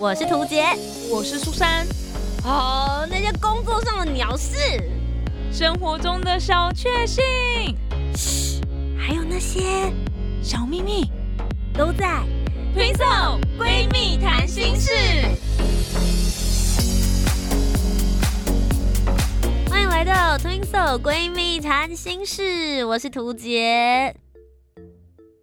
我是涂杰，我是苏珊。哦，那些工作上的鸟事，生活中的小确幸，嘘，还有那些小秘密，都在 Twinkle 闺蜜谈心事。欢迎来到 Twinkle 闺蜜谈心事，我是涂杰。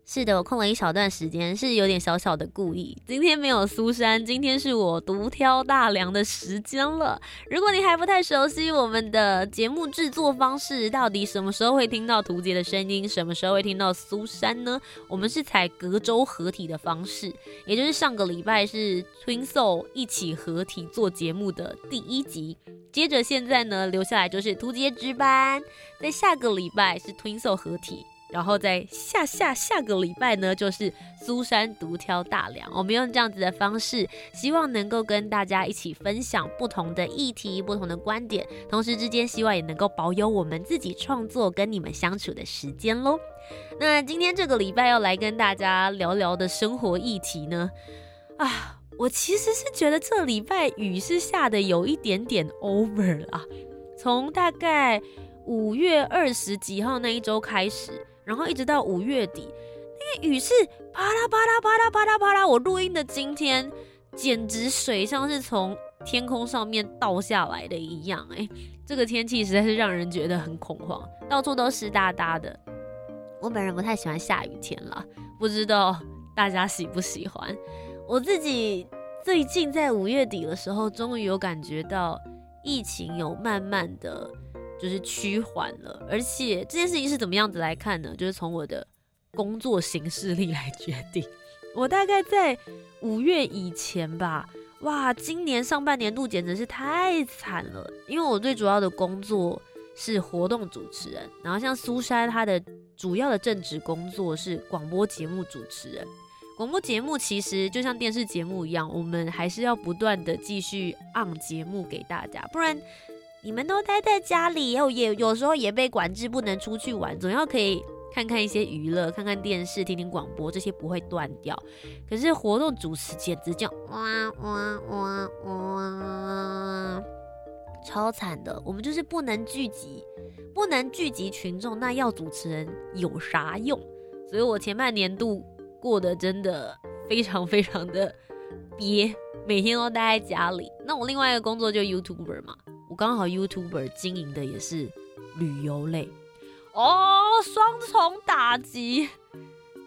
是的，我空了一小段时间，是有点小小的故意。今天没有苏珊，今天是我独挑大梁的时间了。如果你还不太熟悉我们的节目制作方式，到底什么时候会听到图杰的声音，什么时候会听到苏珊呢？我们是采隔周合体的方式，也就是上个礼拜是 Twin Soul 一起合体做节目的第一集，接着现在呢留下来就是图杰值班，在下个礼拜是 Twin Soul 合体。然后在下下下个礼拜呢，就是苏珊独挑大梁。我们用这样子的方式，希望能够跟大家一起分享不同的议题、不同的观点，同时之间希望也能够保有我们自己创作跟你们相处的时间喽。那今天这个礼拜要来跟大家聊聊的生活议题呢？啊，我其实是觉得这礼拜雨是下的有一点点 over 了，从大概五月二十几号那一周开始。然后一直到五月底，那个雨是啪啦啪啦啪啦啪啦啪啦。我录音的今天，简直水像是从天空上面倒下来的一样。哎，这个天气实在是让人觉得很恐慌，到处都湿哒哒的。我本人不太喜欢下雨天了，不知道大家喜不喜欢。我自己最近在五月底的时候，终于有感觉到疫情有慢慢的。就是趋缓了，而且这件事情是怎么样子来看呢？就是从我的工作形式力来决定。我大概在五月以前吧，哇，今年上半年度简直是太惨了，因为我最主要的工作是活动主持人，然后像苏珊她的主要的正职工作是广播节目主持人。广播节目其实就像电视节目一样，我们还是要不断的继续按节目给大家，不然。你们都待在家里，后也有时候也被管制，不能出去玩，总要可以看看一些娱乐，看看电视，听听广播，这些不会断掉。可是活动主持简直叫哇哇哇哇，超惨的。我们就是不能聚集，不能聚集群众，那要主持人有啥用？所以我前半年度过得真的非常非常的憋，每天都待在家里。那我另外一个工作就 YouTuber 嘛。刚好 YouTuber 经营的也是旅游类哦，双重打击。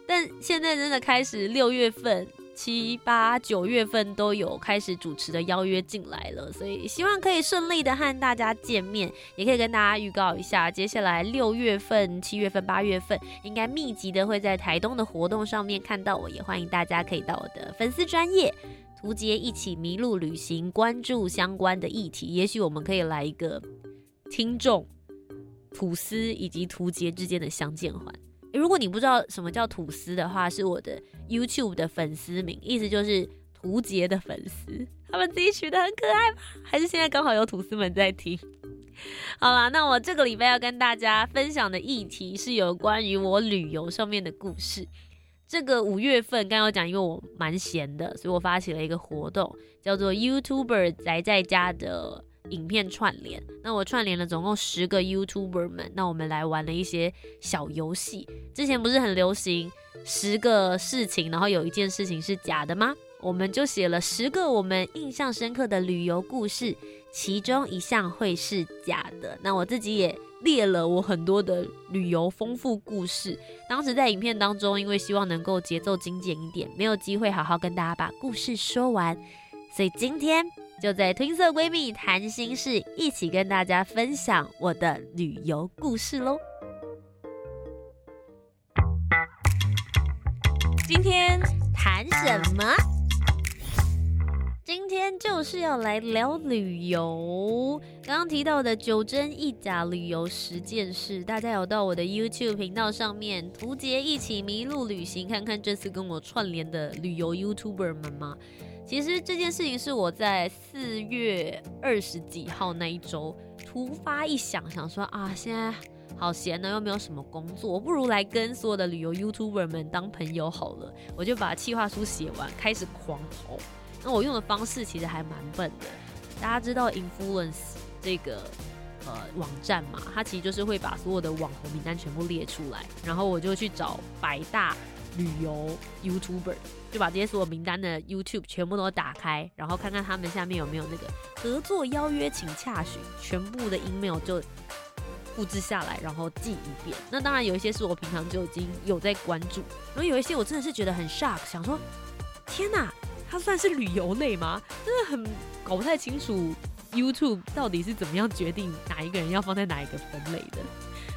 但现在真的开始六月份、七八九月份都有开始主持的邀约进来了，所以希望可以顺利的和大家见面，也可以跟大家预告一下，接下来六月份、七月份、八月份应该密集的会在台东的活动上面看到我，也欢迎大家可以到我的粉丝专业。图杰一起迷路旅行，关注相关的议题，也许我们可以来一个听众吐司以及图杰之间的相见欢。如果你不知道什么叫吐司的话，是我的 YouTube 的粉丝名，意思就是图杰的粉丝，他们自己取的很可爱吧？还是现在刚好有吐司们在听？好啦，那我这个礼拜要跟大家分享的议题是有关于我旅游上面的故事。这个五月份刚刚讲，因为我蛮闲的，所以我发起了一个活动，叫做 YouTuber 宅在家的影片串联。那我串联了总共十个 YouTuber 们，那我们来玩了一些小游戏。之前不是很流行十个事情，然后有一件事情是假的吗？我们就写了十个我们印象深刻的旅游故事，其中一项会是假的。那我自己也。列了我很多的旅游丰富故事，当时在影片当中，因为希望能够节奏精简一点，没有机会好好跟大家把故事说完，所以今天就在褪色闺蜜谈心事，一起跟大家分享我的旅游故事喽。今天谈什么？今天就是要来聊旅游。刚刚提到的九真一假旅游十件事，大家有到我的 YouTube 频道上面，图杰一起迷路旅行，看看这次跟我串联的旅游 YouTuber 们吗？其实这件事情是我在四月二十几号那一周突发一想，想说啊，现在好闲呢，又没有什么工作，不如来跟所有的旅游 YouTuber 们当朋友好了。我就把计划书写完，开始狂跑。那我用的方式其实还蛮笨的。大家知道 Influence 这个呃网站嘛？它其实就是会把所有的网红名单全部列出来，然后我就去找百大旅游 YouTuber，就把这些所有名单的 YouTube 全部都打开，然后看看他们下面有没有那个合作邀约，请洽询，全部的 email 就复制下来，然后记一遍。那当然有一些是我平常就已经有在关注，然后有一些我真的是觉得很 shock，想说天哪！它算是旅游类吗？真的很搞不太清楚 YouTube 到底是怎么样决定哪一个人要放在哪一个分类的。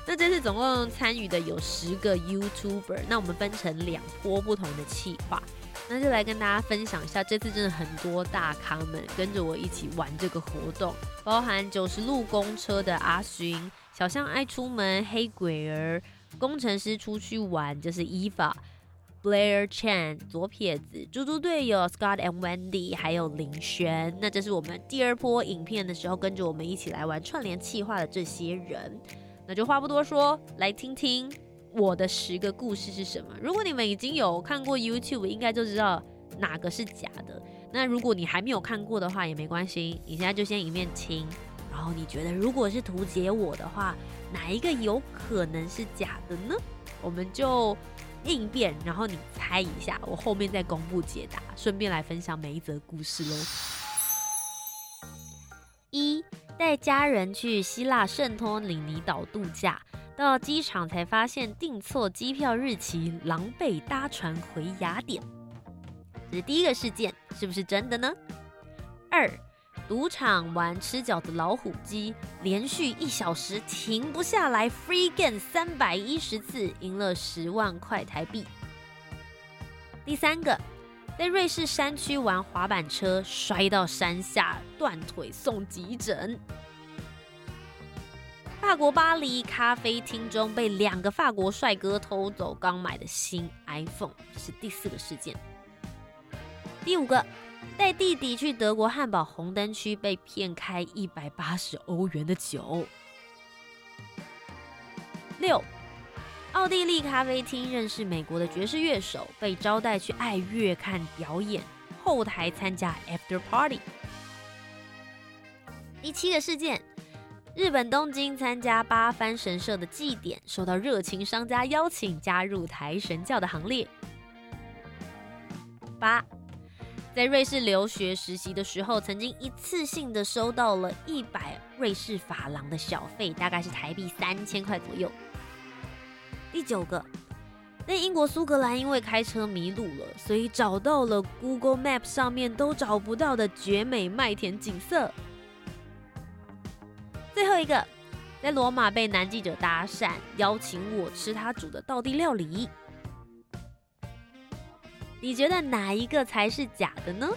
那这次总共参与的有十个 YouTuber，那我们分成两波不同的企划，那就来跟大家分享一下。这次真的很多大咖们跟着我一起玩这个活动，包含九十路公车的阿勋、小象爱出门、黑鬼儿、工程师出去玩，就是伊法。Blair Chan 左撇子，猪猪队友 Scott and Wendy，还有林轩。那这是我们第二波影片的时候，跟着我们一起来玩串联企划的这些人。那就话不多说，来听听我的十个故事是什么。如果你们已经有看过 YouTube，应该就知道哪个是假的。那如果你还没有看过的话，也没关系，你现在就先一面听。然后你觉得如果是图解我的话，哪一个有可能是假的呢？我们就。应变，然后你猜一下，我后面再公布解答，顺便来分享每一则故事喽。一带家人去希腊圣托里尼岛度假，到机场才发现订错机票日期，狼狈搭船回雅典。这是第一个事件，是不是真的呢？二赌场玩吃饺子老虎机，连续一小时停不下来，free game 三百一十次，赢了十万块台币。第三个，在瑞士山区玩滑板车，摔到山下断腿送急诊。法国巴黎咖啡厅中被两个法国帅哥偷走刚买的新 iPhone，是第四个事件。第五个。带弟弟去德国汉堡红灯区被骗开一百八十欧元的酒。六，奥地利咖啡厅认识美国的爵士乐手，被招待去爱乐看表演，后台参加 after party。第七个事件，日本东京参加八幡神社的祭典，受到热情商家邀请加入台神教的行列。八。在瑞士留学实习的时候，曾经一次性的收到了一百瑞士法郎的小费，大概是台币三千块左右。第九个，在英国苏格兰，因为开车迷路了，所以找到了 Google Map 上面都找不到的绝美麦田景色。最后一个，在罗马被男记者搭讪，邀请我吃他煮的道地料理。你觉得哪一个才是假的呢？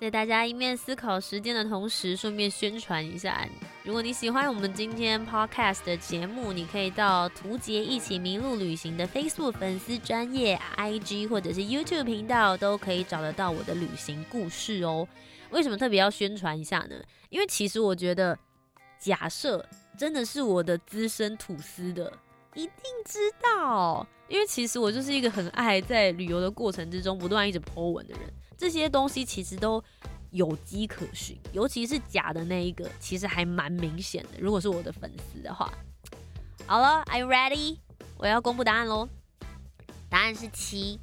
在大家一面思考时间的同时，顺便宣传一下：如果你喜欢我们今天 podcast 的节目，你可以到图杰一起迷路旅行的 Facebook 粉丝专业、IG 或者是 YouTube 频道，都可以找得到我的旅行故事哦。为什么特别要宣传一下呢？因为其实我觉得，假设真的是我的资深吐司的。一定知道，因为其实我就是一个很爱在旅游的过程之中不断一直 po 文的人。这些东西其实都有迹可循，尤其是假的那一个，其实还蛮明显的。如果是我的粉丝的话，好了，Are you ready？我要公布答案喽。答案是七。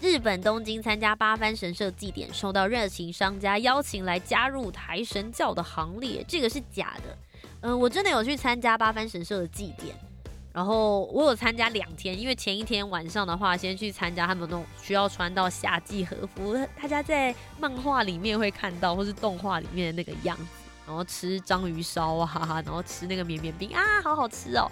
日本东京参加八幡神社祭典，受到热情商家邀请来加入台神教的行列，这个是假的。嗯，我真的有去参加八幡神社的祭典。然后我有参加两天，因为前一天晚上的话，先去参加他们那种需要穿到夏季和服，大家在漫画里面会看到，或是动画里面的那个样子。然后吃章鱼烧啊，然后吃那个绵绵冰啊，好好吃哦。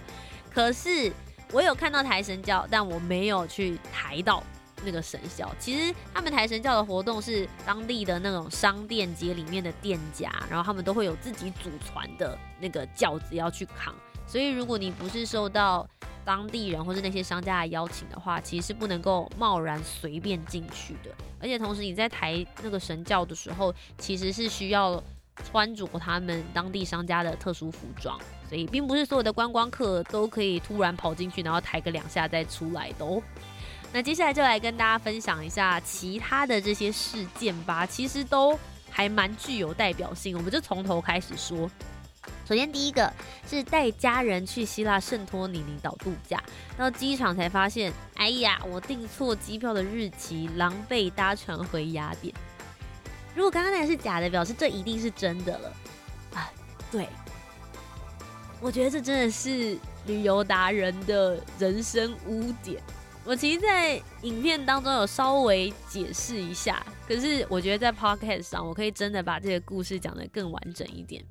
可是我有看到台神教，但我没有去抬到那个神教。其实他们台神教的活动是当地的那种商店街里面的店家，然后他们都会有自己祖传的那个轿子要去扛。所以，如果你不是受到当地人或是那些商家的邀请的话，其实是不能够贸然随便进去的。而且，同时你在抬那个神教的时候，其实是需要穿着他们当地商家的特殊服装。所以，并不是所有的观光客都可以突然跑进去，然后抬个两下再出来的哦。那接下来就来跟大家分享一下其他的这些事件吧，其实都还蛮具有代表性。我们就从头开始说。首先，第一个是带家人去希腊圣托里尼岛度假，到机场才发现，哎呀，我订错机票的日期，狼狈搭船回雅典。如果刚刚那个是假的，表示这一定是真的了啊！对，我觉得这真的是旅游达人的人生污点。我其实，在影片当中有稍微解释一下，可是我觉得在 podcast 上，我可以真的把这个故事讲得更完整一点。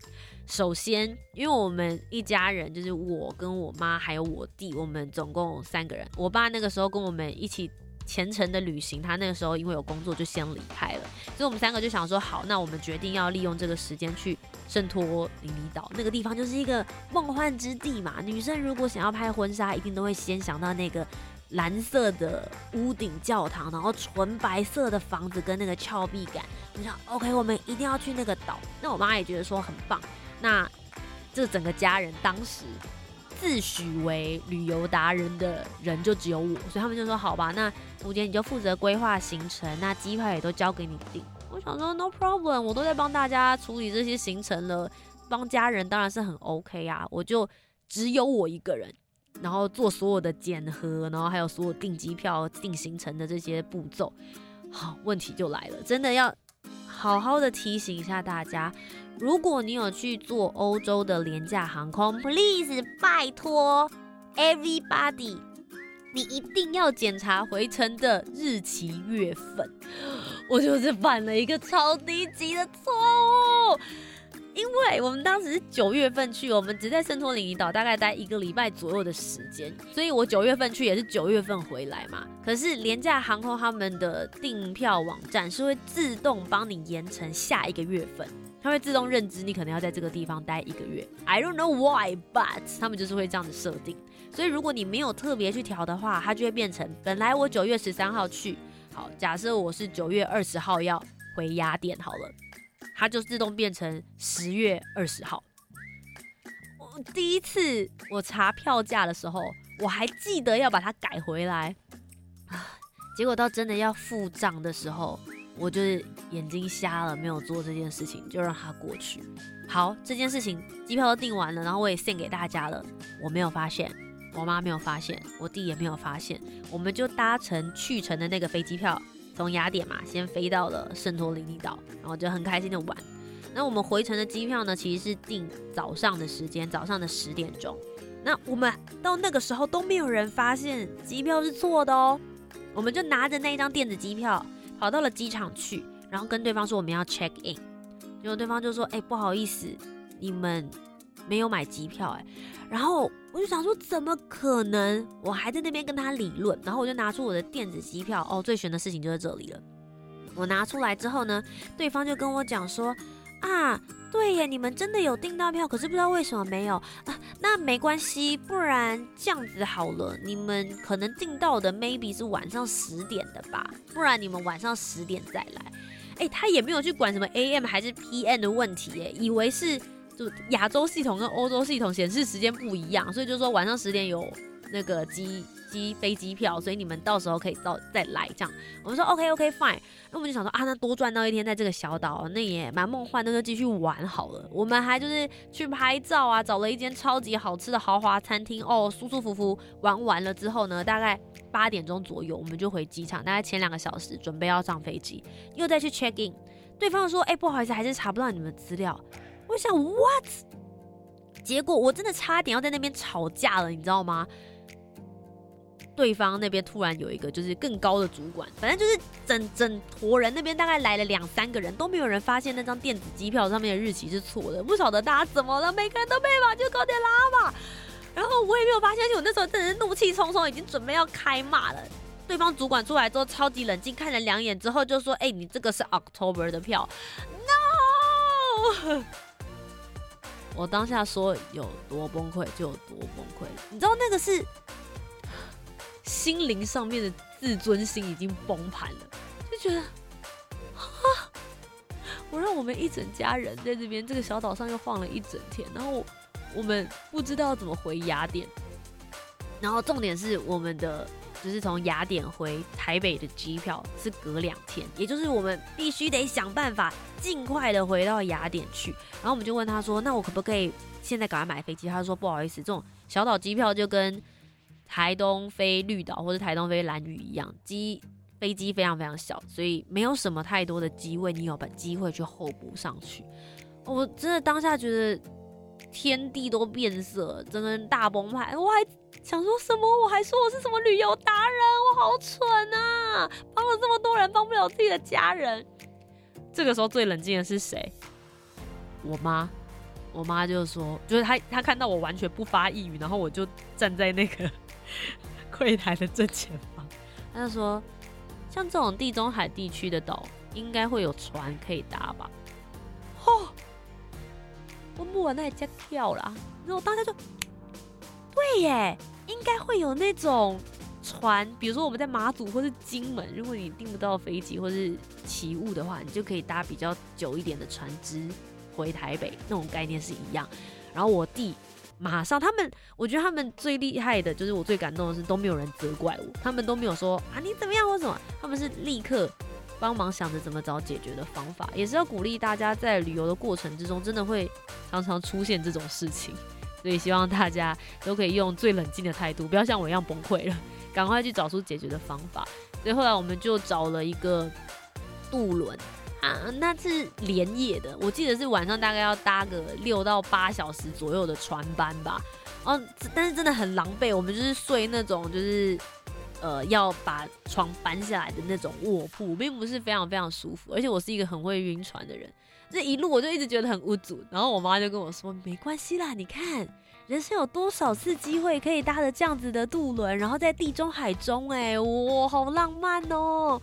首先，因为我们一家人就是我跟我妈还有我弟，我们总共三个人。我爸那个时候跟我们一起虔诚的旅行，他那个时候因为有工作就先离开了，所以我们三个就想说，好，那我们决定要利用这个时间去圣托里尼岛那个地方，就是一个梦幻之地嘛。女生如果想要拍婚纱，一定都会先想到那个。蓝色的屋顶教堂，然后纯白色的房子跟那个峭壁感，我想，OK，我们一定要去那个岛。那我妈也觉得说很棒。那这整个家人当时自诩为旅游达人的人就只有我，所以他们就说好吧，那吴姐你就负责规划行程，那机票也都交给你订。我想说 No problem，我都在帮大家处理这些行程了，帮家人当然是很 OK 啊，我就只有我一个人。然后做所有的检核，然后还有所有订机票、订行程的这些步骤，好，问题就来了，真的要好好的提醒一下大家，如果你有去做欧洲的廉价航空，please 拜托 everybody，你一定要检查回程的日期月份，我就是犯了一个超低级的错误。因为我们当时是九月份去，我们只在圣托里尼岛大概待一个礼拜左右的时间，所以我九月份去也是九月份回来嘛。可是廉价航空他们的订票网站是会自动帮你延成下一个月份，它会自动认知你可能要在这个地方待一个月。I don't know why, but 他们就是会这样子设定。所以如果你没有特别去调的话，它就会变成本来我九月十三号去，好，假设我是九月二十号要回雅典好了。它就自动变成十月二十号。我第一次我查票价的时候，我还记得要把它改回来。结果到真的要付账的时候，我就是眼睛瞎了，没有做这件事情，就让它过去。好，这件事情机票都订完了，然后我也献给大家了，我没有发现，我妈没有发现，我弟也没有发现，我们就搭乘去程的那个飞机票。从雅典嘛，先飞到了圣托里尼岛，然后就很开心的玩。那我们回程的机票呢，其实是订早上的时间，早上的十点钟。那我们到那个时候都没有人发现机票是错的哦。我们就拿着那一张电子机票跑到了机场去，然后跟对方说我们要 check in，结果对方就说：“哎，不好意思，你们。”没有买机票哎，然后我就想说，怎么可能？我还在那边跟他理论，然后我就拿出我的电子机票哦，最悬的事情就在这里了。我拿出来之后呢，对方就跟我讲说啊，对耶，你们真的有订到票，可是不知道为什么没有啊。那没关系，不然这样子好了，你们可能订到的 maybe 是晚上十点的吧，不然你们晚上十点再来。哎，他也没有去管什么 AM 还是 PM 的问题耶，以为是。就亚洲系统跟欧洲系统显示时间不一样，所以就说晚上十点有那个机机飞机票，所以你们到时候可以到再来这样。我们说 OK OK fine，那我们就想说啊，那多赚到一天在这个小岛，那也蛮梦幻，那就继续玩好了。我们还就是去拍照啊，找了一间超级好吃的豪华餐厅哦，舒舒服服玩完了之后呢，大概八点钟左右我们就回机场，大概前两个小时准备要上飞机，又再去 check in，对方说哎不好意思，还是查不到你们资料。我想 what？结果我真的差点要在那边吵架了，你知道吗？对方那边突然有一个就是更高的主管，反正就是整整坨人那边大概来了两三个人，都没有人发现那张电子机票上面的日期是错的。不晓得大家怎么了，每个人都被把就高点拉吧。然后我也没有发现，而且我那时候真的是怒气冲冲，已经准备要开骂了。对方主管出来之后超级冷静，看了两眼之后就说：“哎，你这个是 October 的票，no。”我当下说有多崩溃就有多崩溃，你知道那个是心灵上面的自尊心已经崩盘了，就觉得啊，我让我们一整家人在这边这个小岛上又晃了一整天，然后我们不知道怎么回雅典，然后重点是我们的就是从雅典回台北的机票是隔两天，也就是我们必须得想办法尽快的回到雅典去。然后我们就问他说：“那我可不可以现在赶快买飞机？”他说：“不好意思，这种小岛机票就跟台东飞绿岛或者台东飞蓝屿一样，机飞机非常非常小，所以没有什么太多的机位，你有把机会去候补上去。”我真的当下觉得天地都变色，整个人大崩盘。我还想说什么？我还说我是什么旅游达人？我好蠢啊！帮了这么多人，帮不了自己的家人。这个时候最冷静的是谁？我妈。我妈就说，就是她，她看到我完全不发一语，然后我就站在那个 柜台的正前方，她就说，像这种地中海地区的岛，应该会有船可以搭吧？我不玩那也加跳啦，然后当下就，对耶，应该会有那种船，比如说我们在马祖或是金门，如果你订不到飞机或是起雾的话，你就可以搭比较久一点的船只回台北，那种概念是一样。然后我弟马上，他们我觉得他们最厉害的就是我最感动的是都没有人责怪我，他们都没有说啊你怎么样或什么，他们是立刻。帮忙想着怎么找解决的方法，也是要鼓励大家在旅游的过程之中，真的会常常出现这种事情，所以希望大家都可以用最冷静的态度，不要像我一样崩溃了，赶快去找出解决的方法。所以后来我们就找了一个渡轮啊，那是连夜的，我记得是晚上大概要搭个六到八小时左右的船班吧。哦，但是真的很狼狈，我们就是睡那种就是。呃，要把床搬下来的那种卧铺，并不是非常非常舒服，而且我是一个很会晕船的人，这一路我就一直觉得很无助。然后我妈就跟我说：“没关系啦，你看人生有多少次机会可以搭着这样子的渡轮，然后在地中海中，哎，哇，好浪漫哦！”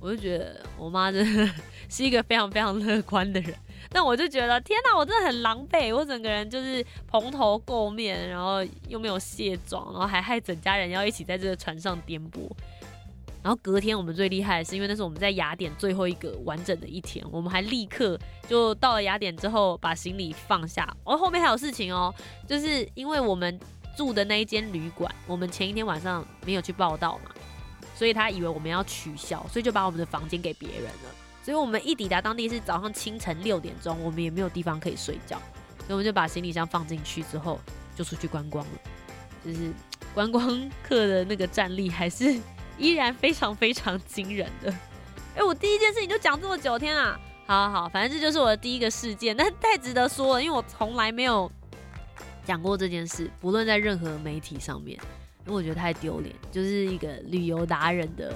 我就觉得我妈真的是一个非常非常乐观的人。但我就觉得天哪，我真的很狼狈，我整个人就是蓬头垢面，然后又没有卸妆，然后还害整家人要一起在这个船上颠簸。然后隔天我们最厉害的是，因为那是我们在雅典最后一个完整的一天，我们还立刻就到了雅典之后把行李放下。哦，后面还有事情哦，就是因为我们住的那一间旅馆，我们前一天晚上没有去报道嘛，所以他以为我们要取消，所以就把我们的房间给别人了。所以我们一抵达当地是早上清晨六点钟，我们也没有地方可以睡觉，所以我们就把行李箱放进去之后就出去观光了。就是 观光客的那个战力还是依然非常非常惊人的。哎，我第一件事情就讲这么久天啊！好好好，反正这就是我的第一个事件，但太值得说了，因为我从来没有讲过这件事，不论在任何媒体上面，因为我觉得太丢脸，就是一个旅游达人的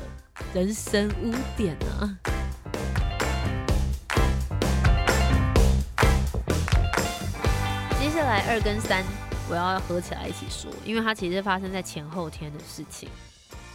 人生污点啊。来二跟三，我要合起来一起说，因为它其实发生在前后天的事情。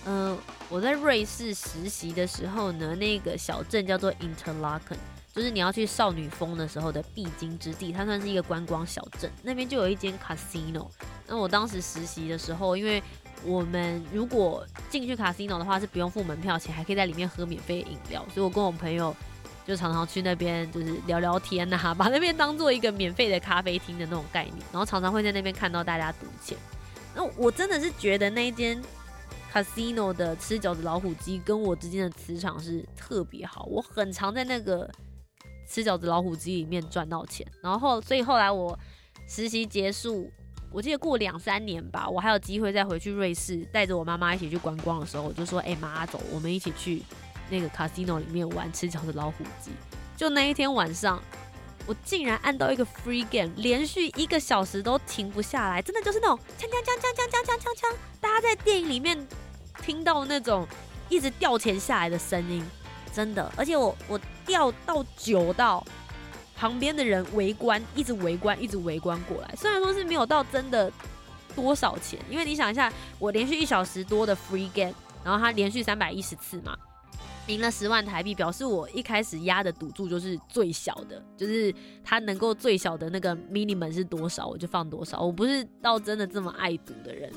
嗯，我在瑞士实习的时候呢，那个小镇叫做 Interlaken，就是你要去少女峰的时候的必经之地，它算是一个观光小镇。那边就有一间 casino。那我当时实习的时候，因为我们如果进去 casino 的话是不用付门票钱，还可以在里面喝免费饮料，所以我跟我朋友。就常常去那边，就是聊聊天呐，把那边当做一个免费的咖啡厅的那种概念，然后常常会在那边看到大家赌钱。那我真的是觉得那一间 casino 的吃饺子老虎机跟我之间的磁场是特别好，我很常在那个吃饺子老虎机里面赚到钱。然后，所以后来我实习结束，我记得过两三年吧，我还有机会再回去瑞士，带着我妈妈一起去观光的时候，我就说：“哎妈，走，我们一起去。”那个 casino 里面玩吃饺子老虎机，就那一天晚上，我竟然按到一个 free game，连续一个小时都停不下来，真的就是那种锵锵锵锵锵锵锵锵锵，大家在电影里面听到那种一直掉钱下来的声音，真的，而且我我掉到九到旁边的人围观，一直围观，一直围观过来，虽然说是没有到真的多少钱，因为你想一下，我连续一小时多的 free game，然后它连续三百一十次嘛。赢了十万台币，表示我一开始压的赌注就是最小的，就是它能够最小的那个 minimum 是多少，我就放多少。我不是到真的这么爱赌的人，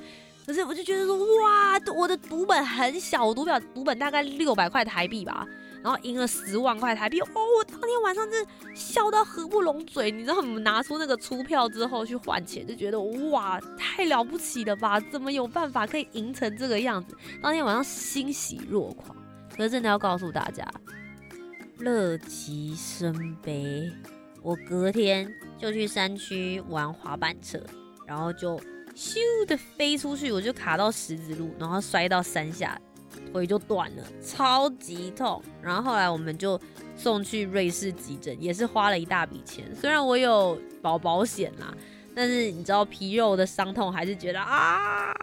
可是我就觉得说，哇，我的赌本很小，我赌表赌本大概六百块台币吧，然后赢了十万块台币。哦，我当天晚上真笑到合不拢嘴。你知道，我们拿出那个出票之后去换钱，就觉得哇，太了不起了吧？怎么有办法可以赢成这个样子？当天晚上欣喜若狂。可是真的要告诉大家，乐极生悲。我隔天就去山区玩滑板车，然后就咻的飞出去，我就卡到石子路，然后摔到山下，腿就断了，超级痛。然后后来我们就送去瑞士急诊，也是花了一大笔钱。虽然我有保保险啦，但是你知道皮肉的伤痛还是觉得啊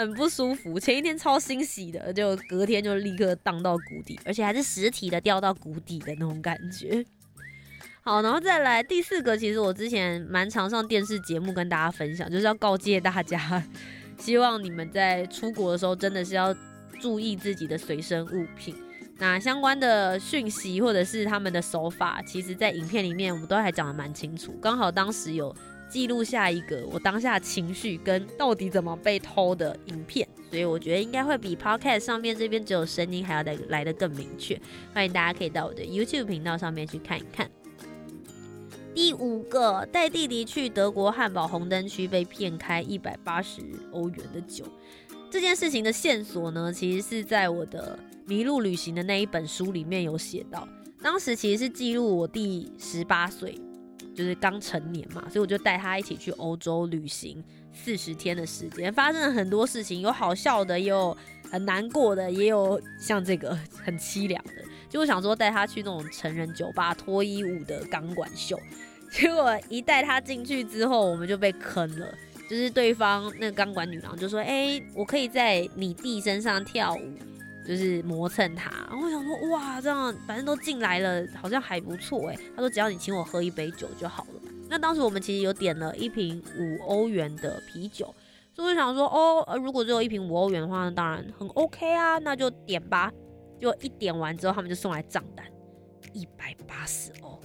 很不舒服。前一天超欣喜的，就隔天就立刻荡到谷底，而且还是实体的掉到谷底的那种感觉。好，然后再来第四个，其实我之前蛮常上电视节目跟大家分享，就是要告诫大家，希望你们在出国的时候真的是要注意自己的随身物品。那相关的讯息或者是他们的手法，其实在影片里面我们都还讲的蛮清楚。刚好当时有记录下一个我当下情绪跟到底怎么被偷的影片，所以我觉得应该会比 Podcast 上面这边只有声音还要来来的更明确。欢迎大家可以到我的 YouTube 频道上面去看一看。第五个，带弟弟去德国汉堡红灯区被骗开一百八十欧元的酒，这件事情的线索呢，其实是在我的迷路旅行的那一本书里面有写到。当时其实是记录我弟十八岁，就是刚成年嘛，所以我就带他一起去欧洲旅行四十天的时间，发生了很多事情，有好笑的，也有很难过的，也有像这个 很凄凉的。就我想说带他去那种成人酒吧脱衣舞的钢管秀，结果一带他进去之后，我们就被坑了。就是对方那个钢管女郎就说：“哎，我可以在你弟身上跳舞，就是磨蹭他。”然后我想说：“哇，这样反正都进来了，好像还不错哎。”他说：“只要你请我喝一杯酒就好了。”那当时我们其实有点了一瓶五欧元的啤酒，所以我想说：“哦，如果只有一瓶五欧元的话，那当然很 OK 啊，那就点吧。”就一点完之后，他们就送来账单，一百八十欧，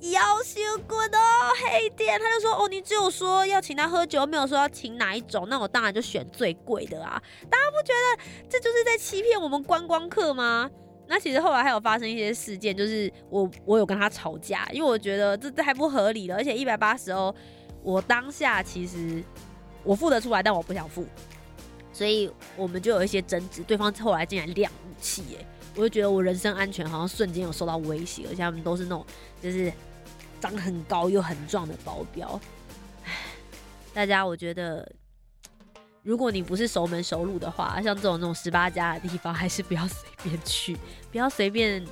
要求滚哦，黑店。他就说：“哦，你只有说要请他喝酒，没有说要请哪一种，那我当然就选最贵的啊。”大家不觉得这就是在欺骗我们观光客吗？那其实后来还有发生一些事件，就是我我有跟他吵架，因为我觉得这这还不合理了，而且一百八十欧，我当下其实我付得出来，但我不想付。所以我们就有一些争执，对方后来竟然亮武器，耶，我就觉得我人身安全好像瞬间有受到威胁，而且他们都是那种就是长很高又很壮的保镖。大家我觉得，如果你不是熟门熟路的话，像这种那种十八家的地方，还是不要随便去，不要随便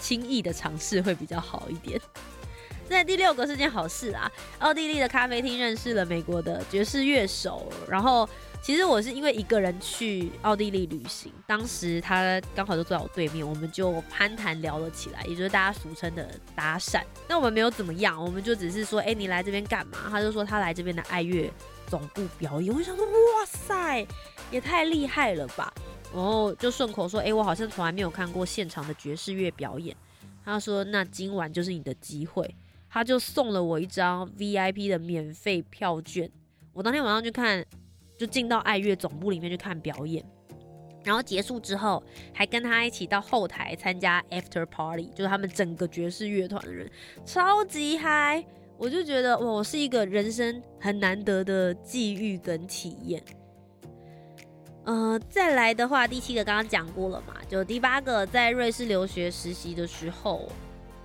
轻易的尝试会比较好一点。在第六个是件好事啊，奥地利的咖啡厅认识了美国的爵士乐手，然后。其实我是因为一个人去奥地利旅行，当时他刚好就坐在我对面，我们就攀谈聊了起来，也就是大家俗称的搭讪。那我们没有怎么样，我们就只是说，哎，你来这边干嘛？他就说他来这边的爱乐总部表演。我想说，哇塞，也太厉害了吧！然后就顺口说，哎，我好像从来没有看过现场的爵士乐表演。他说，那今晚就是你的机会。他就送了我一张 VIP 的免费票券，我当天晚上去看。就进到爱乐总部里面去看表演，然后结束之后还跟他一起到后台参加 after party，就是他们整个爵士乐团的人，超级嗨！我就觉得，我是一个人生很难得的际遇跟体验。呃，再来的话，第七个刚刚讲过了嘛，就第八个在瑞士留学实习的时候，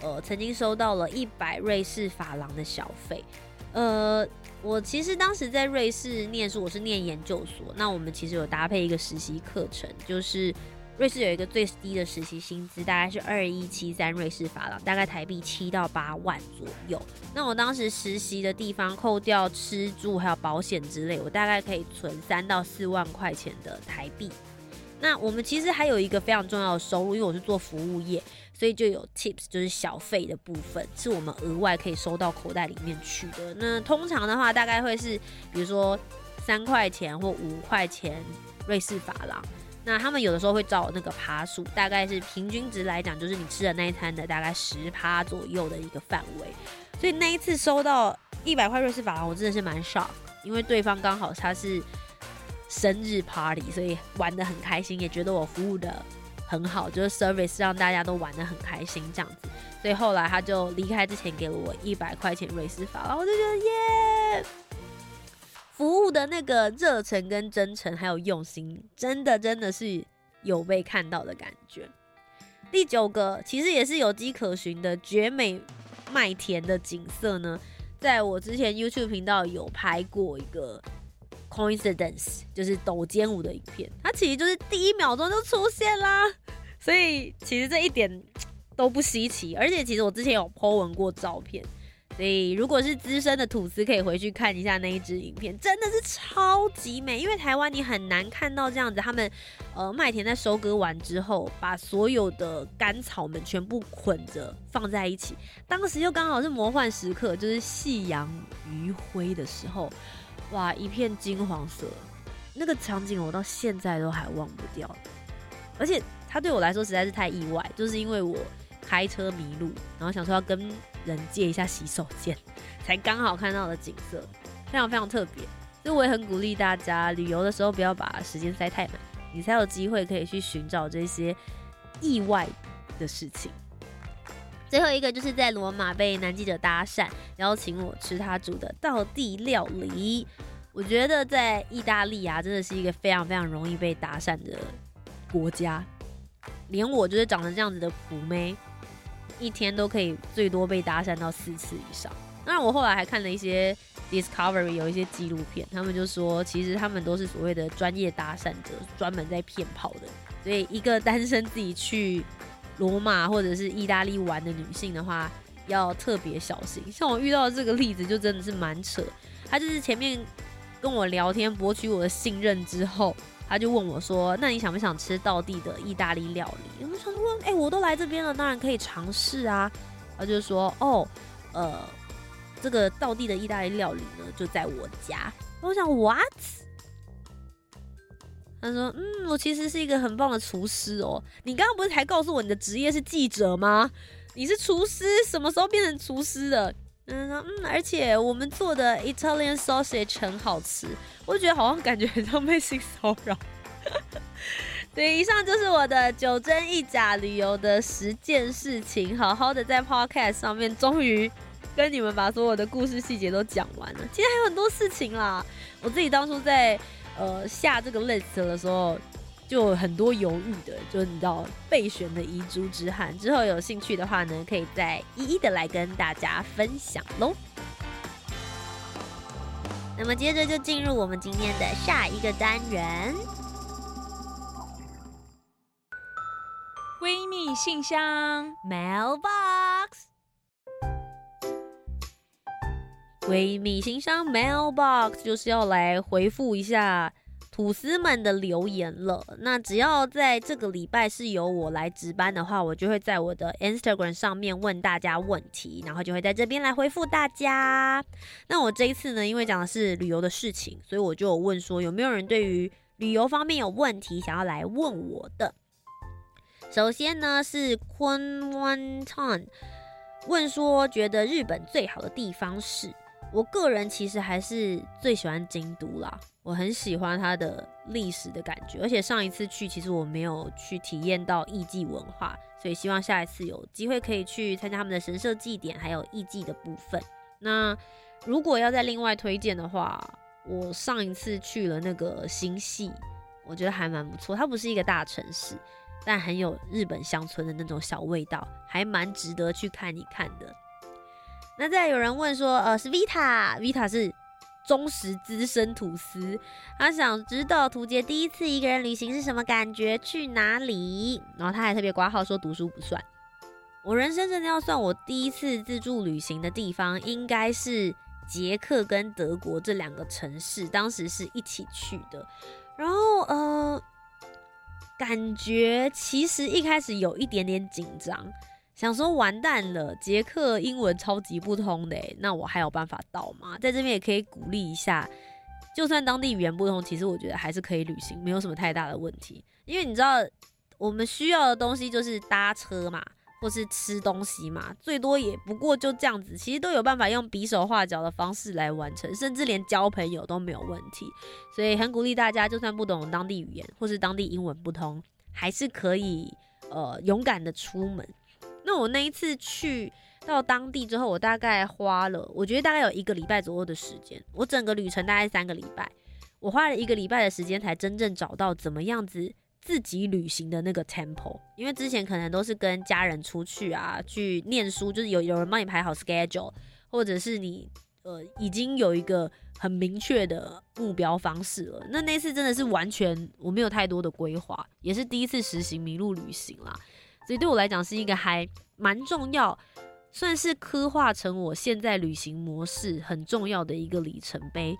呃，曾经收到了一百瑞士法郎的小费，呃。我其实当时在瑞士念书，我是念研究所。那我们其实有搭配一个实习课程，就是瑞士有一个最低的实习薪资，大概是二一七三瑞士法郎，大概台币七到八万左右。那我当时实习的地方扣掉吃住还有保险之类，我大概可以存三到四万块钱的台币。那我们其实还有一个非常重要的收入，因为我是做服务业。所以就有 tips，就是小费的部分，是我们额外可以收到口袋里面去的。那通常的话，大概会是比如说三块钱或五块钱瑞士法郎。那他们有的时候会找那个趴数，大概是平均值来讲，就是你吃的那一餐的大概十趴左右的一个范围。所以那一次收到一百块瑞士法郎，我真的是蛮 shock，因为对方刚好他是生日 party，所以玩的很开心，也觉得我服务的。很好，就是 service 让大家都玩的很开心这样子。所以后来他就离开之前给了我一百块钱瑞士法郎，我就觉得耶，服务的那个热忱跟真诚还有用心，真的真的是有被看到的感觉。第九个其实也是有迹可循的绝美麦田的景色呢，在我之前 YouTube 频道有拍过一个 coincidence，就是抖肩舞的影片，它其实就是第一秒钟就出现啦，所以其实这一点。都不稀奇，而且其实我之前有 po 文过照片，所以如果是资深的吐司，可以回去看一下那一支影片，真的是超级美。因为台湾你很难看到这样子，他们呃麦田在收割完之后，把所有的干草们全部捆着放在一起，当时又刚好是魔幻时刻，就是夕阳余晖的时候，哇，一片金黄色，那个场景我到现在都还忘不掉，而且它对我来说实在是太意外，就是因为我。开车迷路，然后想说要跟人借一下洗手间，才刚好看到的景色，非常非常特别。所以我也很鼓励大家，旅游的时候不要把时间塞太满，你才有机会可以去寻找这些意外的事情。最后一个就是在罗马被男记者搭讪，邀请我吃他煮的道地料理。我觉得在意大利啊，真的是一个非常非常容易被搭讪的国家，连我就是长得这样子的普妹。一天都可以最多被搭讪到四次以上。当然，我后来还看了一些 Discovery 有一些纪录片，他们就说，其实他们都是所谓的专业搭讪者，专门在骗炮的。所以，一个单身自己去罗马或者是意大利玩的女性的话，要特别小心。像我遇到的这个例子，就真的是蛮扯。他就是前面跟我聊天，博取我的信任之后。他就问我说：“那你想不想吃道地的意大利料理？”我想说：“哎，我都来这边了，当然可以尝试啊。”他就说：“哦，呃，这个道地的意大利料理呢，就在我家。”我想：“What？” 他说：“嗯，我其实是一个很棒的厨师哦。你刚刚不是才告诉我你的职业是记者吗？你是厨师，什么时候变成厨师的？”嗯嗯，而且我们做的 Italian sausage 很好吃，我觉得好像感觉很像 被性骚扰。对，以上就是我的九真一假旅游的十件事情，好好的在 Podcast 上面终于跟你们把所有的故事细节都讲完了。其实还有很多事情啦，我自己当初在呃下这个 list 的时候。就很多犹豫的，就你知道备选的遗珠之憾。之后有兴趣的话呢，可以再一一的来跟大家分享喽。那么接着就进入我们今天的下一个单元——闺蜜信箱 （Mailbox）。闺蜜信箱 （Mailbox） 就是要来回复一下。吐司们的留言了，那只要在这个礼拜是由我来值班的话，我就会在我的 Instagram 上面问大家问题，然后就会在这边来回复大家。那我这一次呢，因为讲的是旅游的事情，所以我就有问说有没有人对于旅游方面有问题想要来问我的。首先呢是坤 One Ton 问说，觉得日本最好的地方是。我个人其实还是最喜欢京都啦，我很喜欢它的历史的感觉，而且上一次去其实我没有去体验到艺伎文化，所以希望下一次有机会可以去参加他们的神社祭典，还有艺伎的部分。那如果要再另外推荐的话，我上一次去了那个新系，我觉得还蛮不错，它不是一个大城市，但很有日本乡村的那种小味道，还蛮值得去看一看的。那再有人问说，呃，是 Vita，Vita 是忠实资深吐司，他想知道图杰第一次一个人旅行是什么感觉，去哪里？然后他还特别挂号说读书不算。我人生真的要算我第一次自助旅行的地方，应该是捷克跟德国这两个城市，当时是一起去的。然后呃，感觉其实一开始有一点点紧张。想说完蛋了，捷克英文超级不通的，那我还有办法到吗？在这边也可以鼓励一下，就算当地语言不通，其实我觉得还是可以旅行，没有什么太大的问题。因为你知道，我们需要的东西就是搭车嘛，或是吃东西嘛，最多也不过就这样子，其实都有办法用比手画脚的方式来完成，甚至连交朋友都没有问题。所以很鼓励大家，就算不懂当地语言或是当地英文不通。还是可以呃勇敢的出门。那我那一次去到当地之后，我大概花了，我觉得大概有一个礼拜左右的时间。我整个旅程大概三个礼拜，我花了一个礼拜的时间才真正找到怎么样子自己旅行的那个 tempo。因为之前可能都是跟家人出去啊，去念书，就是有有人帮你排好 schedule，或者是你呃已经有一个很明确的目标方式了。那那次真的是完全我没有太多的规划，也是第一次实行迷路旅行啦。所以对我来讲是一个还蛮重要，算是刻画成我现在旅行模式很重要的一个里程碑。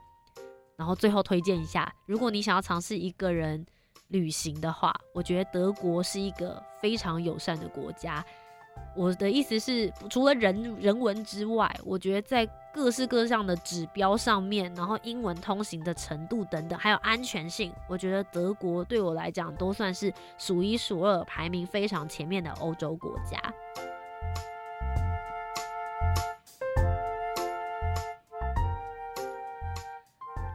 然后最后推荐一下，如果你想要尝试一个人旅行的话，我觉得德国是一个非常友善的国家。我的意思是，除了人人文之外，我觉得在各式各样的指标上面，然后英文通行的程度等等，还有安全性，我觉得德国对我来讲都算是数一数二、排名非常前面的欧洲国家。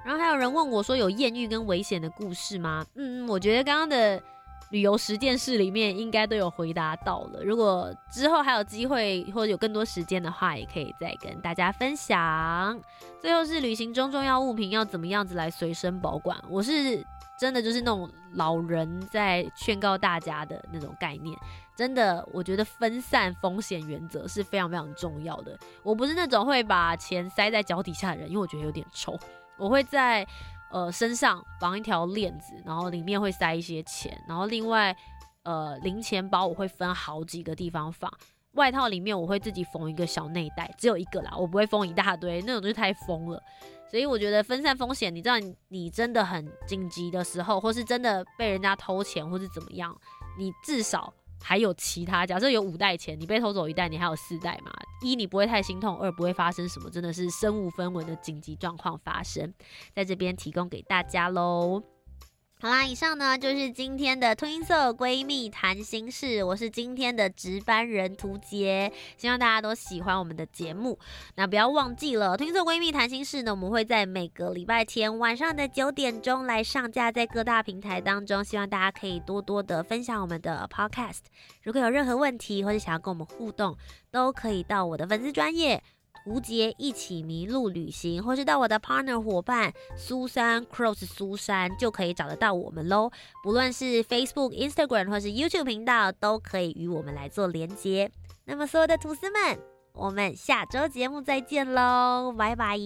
然后还有人问我说，有艳遇跟危险的故事吗？嗯，我觉得刚刚的。旅游十件事里面应该都有回答到了。如果之后还有机会或者有更多时间的话，也可以再跟大家分享。最后是旅行中重要物品要怎么样子来随身保管？我是真的就是那种老人在劝告大家的那种概念。真的，我觉得分散风险原则是非常非常重要的。我不是那种会把钱塞在脚底下的人，因为我觉得有点臭。我会在。呃，身上绑一条链子，然后里面会塞一些钱，然后另外，呃，零钱包我会分好几个地方放。外套里面我会自己缝一个小内袋，只有一个啦，我不会封一大堆，那种就是太疯了。所以我觉得分散风险，你知道，你真的很紧急的时候，或是真的被人家偷钱，或是怎么样，你至少。还有其他，假设有五袋钱，你被偷走一袋，你还有四袋嘛？一你不会太心痛，二不会发生什么真的是身无分文的紧急状况发生，在这边提供给大家喽。好啦，以上呢就是今天的吞色闺蜜谈心事，我是今天的值班人涂杰，希望大家都喜欢我们的节目。那不要忘记了，吞色闺蜜谈心事呢，我们会在每个礼拜天晚上的九点钟来上架在各大平台当中，希望大家可以多多的分享我们的 podcast。如果有任何问题或者想要跟我们互动，都可以到我的粉丝专业。吴杰一起迷路旅行，或是到我的 partner 伙伴苏珊 Cross 苏珊，就可以找得到我们喽。不论是 Facebook、Instagram 或是 YouTube 频道，都可以与我们来做连接。那么，所有的吐司们，我们下周节目再见喽，拜拜。